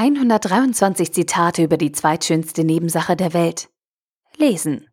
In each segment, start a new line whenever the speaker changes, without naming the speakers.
123 Zitate über die zweitschönste Nebensache der Welt. Lesen.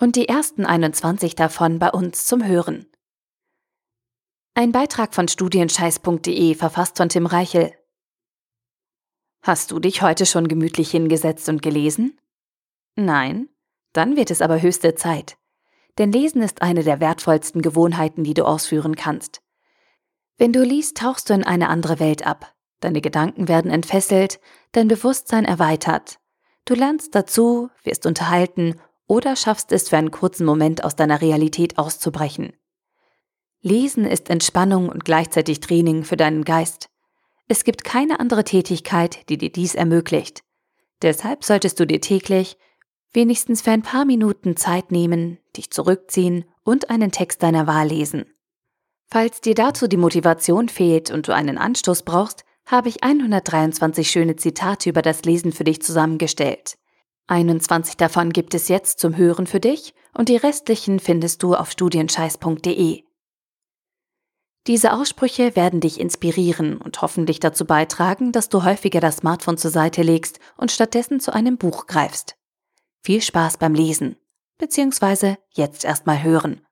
Und die ersten 21 davon bei uns zum Hören. Ein Beitrag von studienscheiß.de verfasst von Tim Reichel. Hast du dich heute schon gemütlich hingesetzt und gelesen? Nein? Dann wird es aber höchste Zeit. Denn Lesen ist eine der wertvollsten Gewohnheiten, die du ausführen kannst. Wenn du liest, tauchst du in eine andere Welt ab. Deine Gedanken werden entfesselt, dein Bewusstsein erweitert. Du lernst dazu, wirst unterhalten oder schaffst es für einen kurzen Moment aus deiner Realität auszubrechen. Lesen ist Entspannung und gleichzeitig Training für deinen Geist. Es gibt keine andere Tätigkeit, die dir dies ermöglicht. Deshalb solltest du dir täglich wenigstens für ein paar Minuten Zeit nehmen, dich zurückziehen und einen Text deiner Wahl lesen. Falls dir dazu die Motivation fehlt und du einen Anstoß brauchst, habe ich 123 schöne Zitate über das Lesen für dich zusammengestellt. 21 davon gibt es jetzt zum Hören für dich und die restlichen findest du auf studienscheiß.de. Diese Aussprüche werden dich inspirieren und hoffentlich dazu beitragen, dass du häufiger das Smartphone zur Seite legst und stattdessen zu einem Buch greifst. Viel Spaß beim Lesen, beziehungsweise jetzt erstmal hören.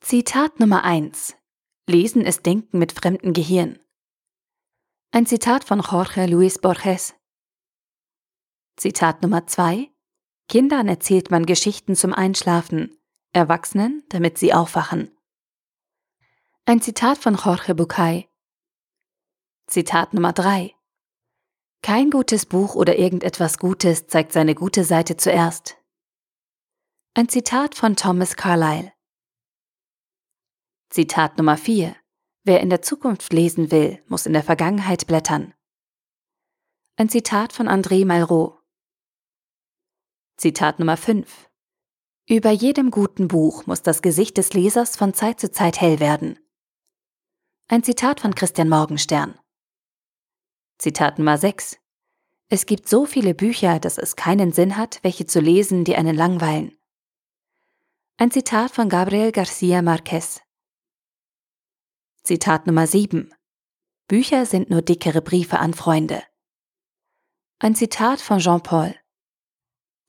Zitat Nummer 1. Lesen ist Denken mit fremdem Gehirn. Ein Zitat von Jorge Luis Borges. Zitat Nummer 2. Kindern erzählt man Geschichten zum Einschlafen, Erwachsenen, damit sie aufwachen. Ein Zitat von Jorge Bucay. Zitat Nummer 3. Kein gutes Buch oder irgendetwas Gutes zeigt seine gute Seite zuerst. Ein Zitat von Thomas Carlyle. Zitat Nummer 4. Wer in der Zukunft lesen will, muss in der Vergangenheit blättern. Ein Zitat von André Malraux. Zitat Nummer 5. Über jedem guten Buch muss das Gesicht des Lesers von Zeit zu Zeit hell werden. Ein Zitat von Christian Morgenstern. Zitat Nummer 6. Es gibt so viele Bücher, dass es keinen Sinn hat, welche zu lesen, die einen langweilen. Ein Zitat von Gabriel García Márquez. Zitat Nummer 7. Bücher sind nur dickere Briefe an Freunde. Ein Zitat von Jean-Paul.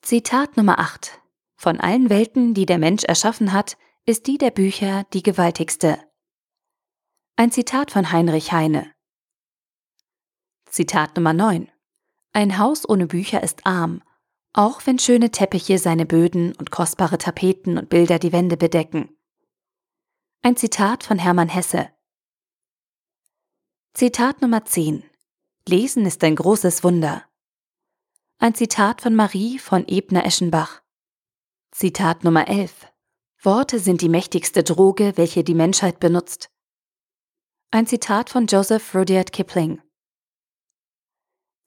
Zitat Nummer 8. Von allen Welten, die der Mensch erschaffen hat, ist die der Bücher die gewaltigste. Ein Zitat von Heinrich Heine. Zitat Nummer 9. Ein Haus ohne Bücher ist arm, auch wenn schöne Teppiche seine Böden und kostbare Tapeten und Bilder die Wände bedecken. Ein Zitat von Hermann Hesse. Zitat Nummer 10. Lesen ist ein großes Wunder. Ein Zitat von Marie von Ebner-Eschenbach. Zitat Nummer 11. Worte sind die mächtigste Droge, welche die Menschheit benutzt. Ein Zitat von Joseph Rudyard Kipling.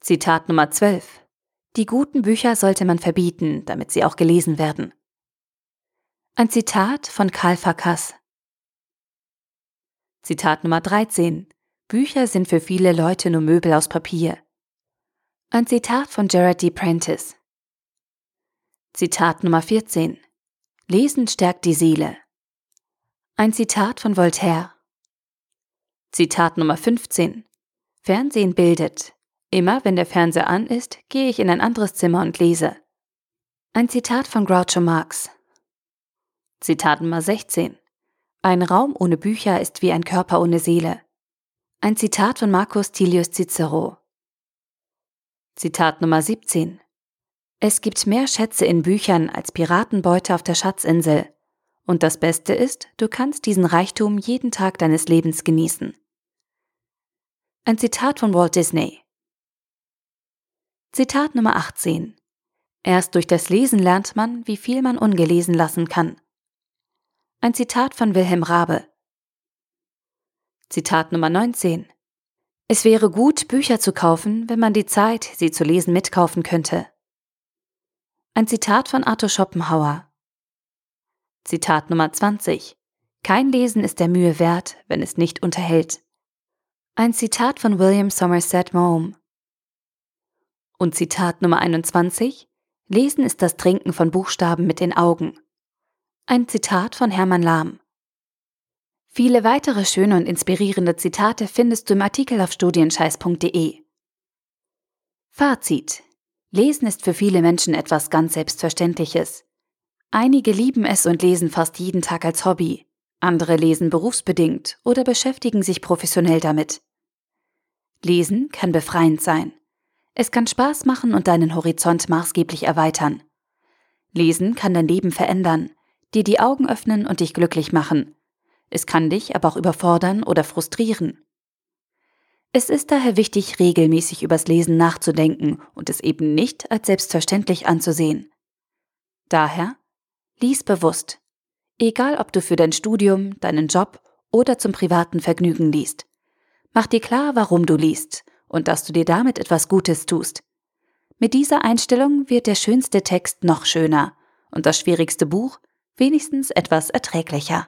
Zitat Nummer 12. Die guten Bücher sollte man verbieten, damit sie auch gelesen werden. Ein Zitat von Karl Farkas. Zitat Nummer 13. Bücher sind für viele Leute nur Möbel aus Papier. Ein Zitat von Gerard D. Prentice. Zitat Nummer 14. Lesen stärkt die Seele. Ein Zitat von Voltaire. Zitat Nummer 15. Fernsehen bildet. Immer wenn der Fernseher an ist, gehe ich in ein anderes Zimmer und lese. Ein Zitat von Groucho Marx. Zitat Nummer 16. Ein Raum ohne Bücher ist wie ein Körper ohne Seele. Ein Zitat von Marcus Tilius Cicero. Zitat Nummer 17. Es gibt mehr Schätze in Büchern als Piratenbeute auf der Schatzinsel. Und das Beste ist, du kannst diesen Reichtum jeden Tag deines Lebens genießen. Ein Zitat von Walt Disney. Zitat Nummer 18. Erst durch das Lesen lernt man, wie viel man ungelesen lassen kann. Ein Zitat von Wilhelm Rabe. Zitat Nummer 19. Es wäre gut, Bücher zu kaufen, wenn man die Zeit, sie zu lesen, mitkaufen könnte. Ein Zitat von Arthur Schopenhauer. Zitat Nummer 20. Kein Lesen ist der Mühe wert, wenn es nicht unterhält. Ein Zitat von William Somerset Maugham. Und Zitat Nummer 21. Lesen ist das Trinken von Buchstaben mit den Augen. Ein Zitat von Hermann Lahm. Viele weitere schöne und inspirierende Zitate findest du im Artikel auf studienscheiß.de. Fazit. Lesen ist für viele Menschen etwas ganz Selbstverständliches. Einige lieben es und lesen fast jeden Tag als Hobby. Andere lesen berufsbedingt oder beschäftigen sich professionell damit. Lesen kann befreiend sein. Es kann Spaß machen und deinen Horizont maßgeblich erweitern. Lesen kann dein Leben verändern, dir die Augen öffnen und dich glücklich machen. Es kann dich aber auch überfordern oder frustrieren. Es ist daher wichtig, regelmäßig übers Lesen nachzudenken und es eben nicht als selbstverständlich anzusehen. Daher, lies bewusst. Egal, ob du für dein Studium, deinen Job oder zum privaten Vergnügen liest. Mach dir klar, warum du liest und dass du dir damit etwas Gutes tust. Mit dieser Einstellung wird der schönste Text noch schöner und das schwierigste Buch wenigstens etwas erträglicher.